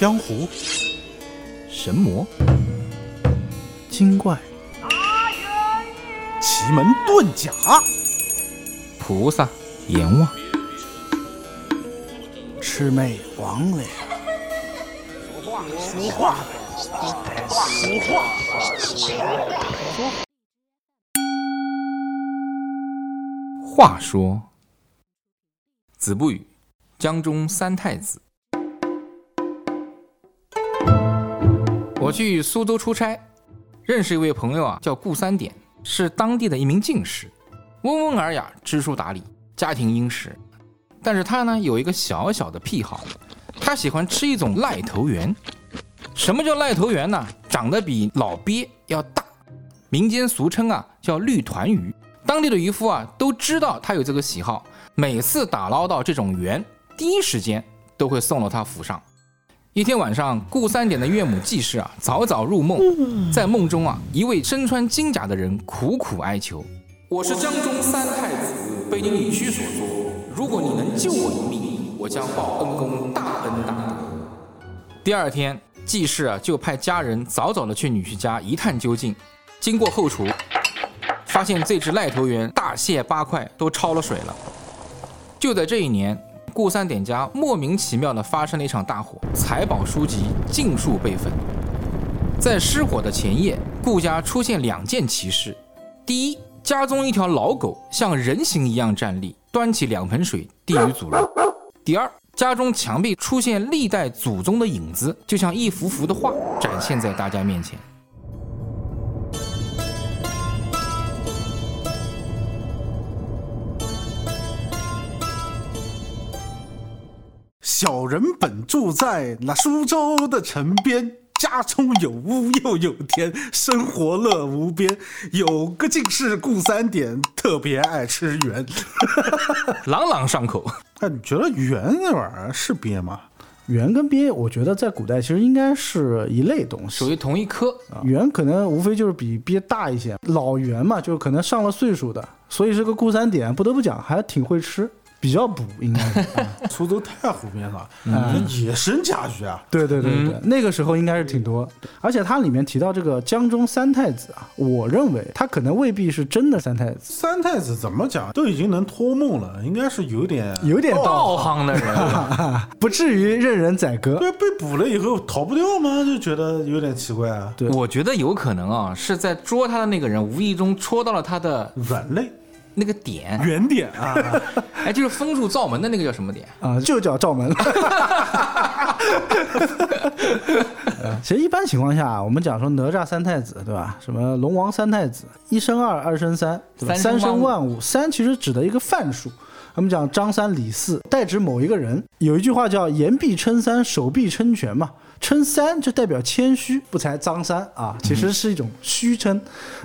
江湖、神魔、精怪、奇门遁甲、菩萨、阎王、魑魅魍魉。俗话，俗话，俗话话说，子不语，江中三太子。我去苏州出差，认识一位朋友啊，叫顾三点，是当地的一名进士，温文尔雅，知书达理，家庭殷实。但是他呢有一个小小的癖好，他喜欢吃一种赖头猿。什么叫赖头猿呢？长得比老鳖要大，民间俗称啊叫绿团鱼。当地的渔夫啊都知道他有这个喜好，每次打捞到这种猿，第一时间都会送到他府上。一天晚上，顾三点的岳母季氏啊早早入梦，在梦中啊，一位身穿金甲的人苦苦哀求：“我是江中三太子，被你女婿所捉。如果你能救我一命，我将报恩公大恩大德。”第二天，季氏啊就派家人早早的去女婿家一探究竟。经过后厨，发现这只赖头猿大卸八块，都焯了水了。就在这一年，顾三点家莫名其妙的发生了一场大火，财宝书籍尽数被焚。在失火的前夜，顾家出现两件奇事：第一，家中一条老狗像人形一样站立，端起两盆水递于主人；第二，家中墙壁出现历代祖宗的影子，就像一幅幅的画展现在大家面前。小人本住在那苏州的城边，家中有屋又有田，生活乐无边。有个进士顾三点，特别爱吃圆。朗朗上口。哎，你觉得圆那玩意儿是鳖吗？圆跟鳖，我觉得在古代其实应该是一类东西。属于同一科。圆可能无非就是比鳖大一些，老圆嘛，就是可能上了岁数的，所以这个顾三点不得不讲还挺会吃，比较补，应该是。啊。苏州太湖边上，那野生家具啊，对对对对，那个时候应该是挺多，而且它里面提到这个江中三太子啊，我认为他可能未必是真的三太子，三太子怎么讲都已经能托梦了，应该是有点有点道道行的人，不至于任人宰割。对，被捕了以后逃不掉吗？就觉得有点奇怪啊。对。我觉得有可能啊，是在捉他的那个人无意中戳到了他的软肋那个点，原点啊，哎，就是封住灶门的那个叫什么点？啊，就叫灶门。其实一般情况下，我们讲说哪吒三太子，对吧？什么龙王三太子，一生二，二生三，对吧？三生万物，三其实指的一个范数。我们讲张三李四，代指某一个人。有一句话叫“言必称三，手必称拳”嘛，称三就代表谦虚，不才张三啊，其实是一种虚称。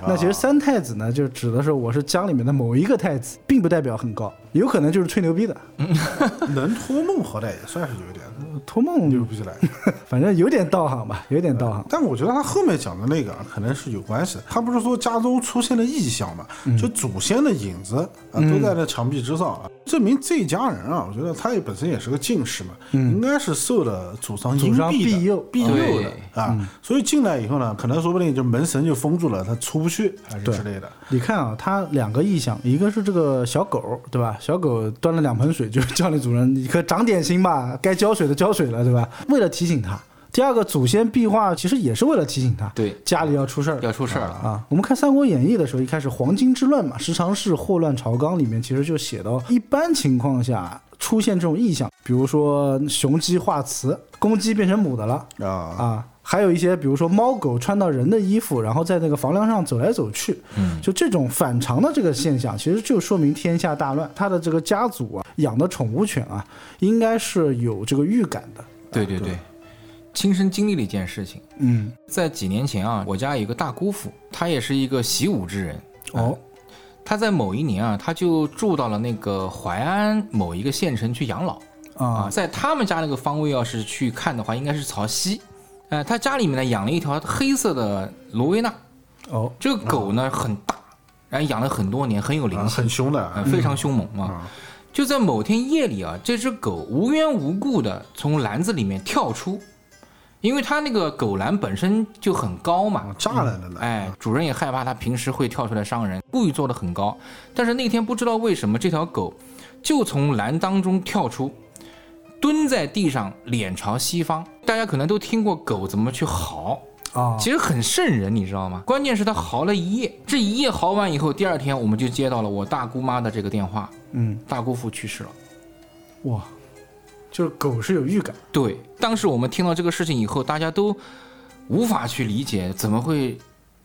那其实三太子呢，就指的是我是江里面的某一个太子，并不代表很高，有可能就是吹牛逼的。能托梦好歹也算是有点托梦牛逼起来。反正有点道行吧，有点道行。但我觉得他后面讲的那个啊可能是有关系的。他不是说家中出现了异象嘛，就祖先的影子啊都在那墙壁之上啊，证明这一家人啊，我觉得他也本身也是个进士嘛，应该是受了祖上荫庇的庇佑庇佑的啊，所以进来以后呢，可能说不定就门神就封住了，他出不去还是之类的。你看啊，他两个意象，一个是这个小狗，对吧？小狗端了两盆水，就叫那主人，你可长点心吧，该浇水的浇水了，对吧？为了提醒他。第二个祖先壁画，其实也是为了提醒他，对，家里要出事儿，要出事儿了。啊！我们看《三国演义》的时候，一开始黄巾之乱嘛，时常是祸乱朝纲，里面其实就写到，一般情况下出现这种异象，比如说雄鸡化雌，公鸡变成母的了啊，啊，还有一些比如说猫狗穿到人的衣服，然后在那个房梁上走来走去，嗯，就这种反常的这个现象，其实就说明天下大乱。他的这个家族啊，养的宠物犬啊，应该是有这个预感的。对对对，亲身经历了一件事情，嗯，在几年前啊，我家有一个大姑父，他也是一个习武之人。哦，他在某一年啊，他就住到了那个淮安某一个县城去养老。啊，啊，在他们家那个方位，要是去看的话，应该是朝西。呃，他家里面呢养了一条黑色的罗威纳，哦，这个狗呢很大，然后养了很多年，很有灵啊性，很凶的。呃，非常凶猛啊。啊，就在某天夜里啊，这只狗无缘无故的从篮子里面跳出，因为它那个狗栏本身就很高嘛，啊栅栏的栏，哎，主人也害怕它平时会跳出来伤人，故意做的很高。但是那天不知道为什么这条狗就从栏当中跳出，蹲在地上，脸朝西方。大家可能都听过狗怎么去嚎，啊，其实很瘆人，你知道吗？关键是它嚎了一夜，这一夜嚎完以后，第二天我们就接到了我大姑妈的这个电话，嗯，大姑父去世了。哇，就是狗是有预感，对，当时我们听到这个事情以后，大家都无法去理解，怎么会，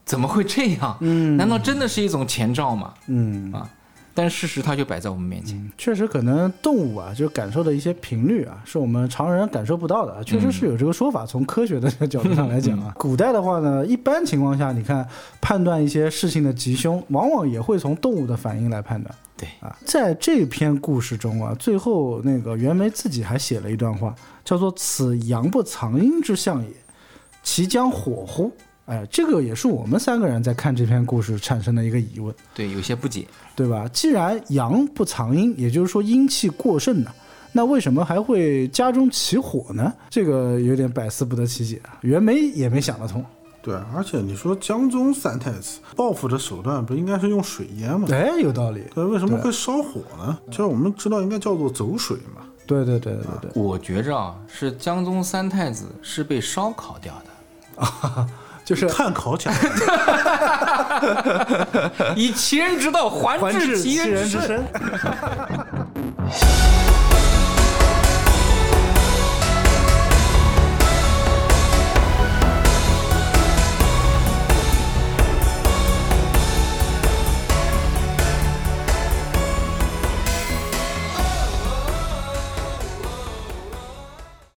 怎么会这样？嗯难道真的是一种前兆吗？嗯啊，但事实它就摆在我们面前。确实可能动物啊，就感受的一些频率啊，是我们常人感受不到的啊，确实是有这个说法。从科学的角度上来讲啊，古代的话呢，一般情况下，你看判断一些事情的吉凶，往往也会从动物的反应来判断。对啊，在这篇故事中啊，最后那个袁枚自己还写了一段话，叫做“此阳不藏阴之象也，其将火乎？”哎，这个也是我们三个人在看这篇故事产生的一个疑问。对，有些不解。对吧？既然阳不藏阴，也就是说阴气过盛呢，那为什么还会家中起火呢？这个有点百思不得其解啊。袁枚也没想得通。对，而且你说江宗三太子报复的手段不应该是用水淹吗？哎，有道理。对，为什么会烧火呢？就是我们知道应该叫做走水嘛。对对对对对对，我觉着啊，是江宗三太子是被烧烤掉的。就是碳烤甲，以其人之道还还治治其其人之。身。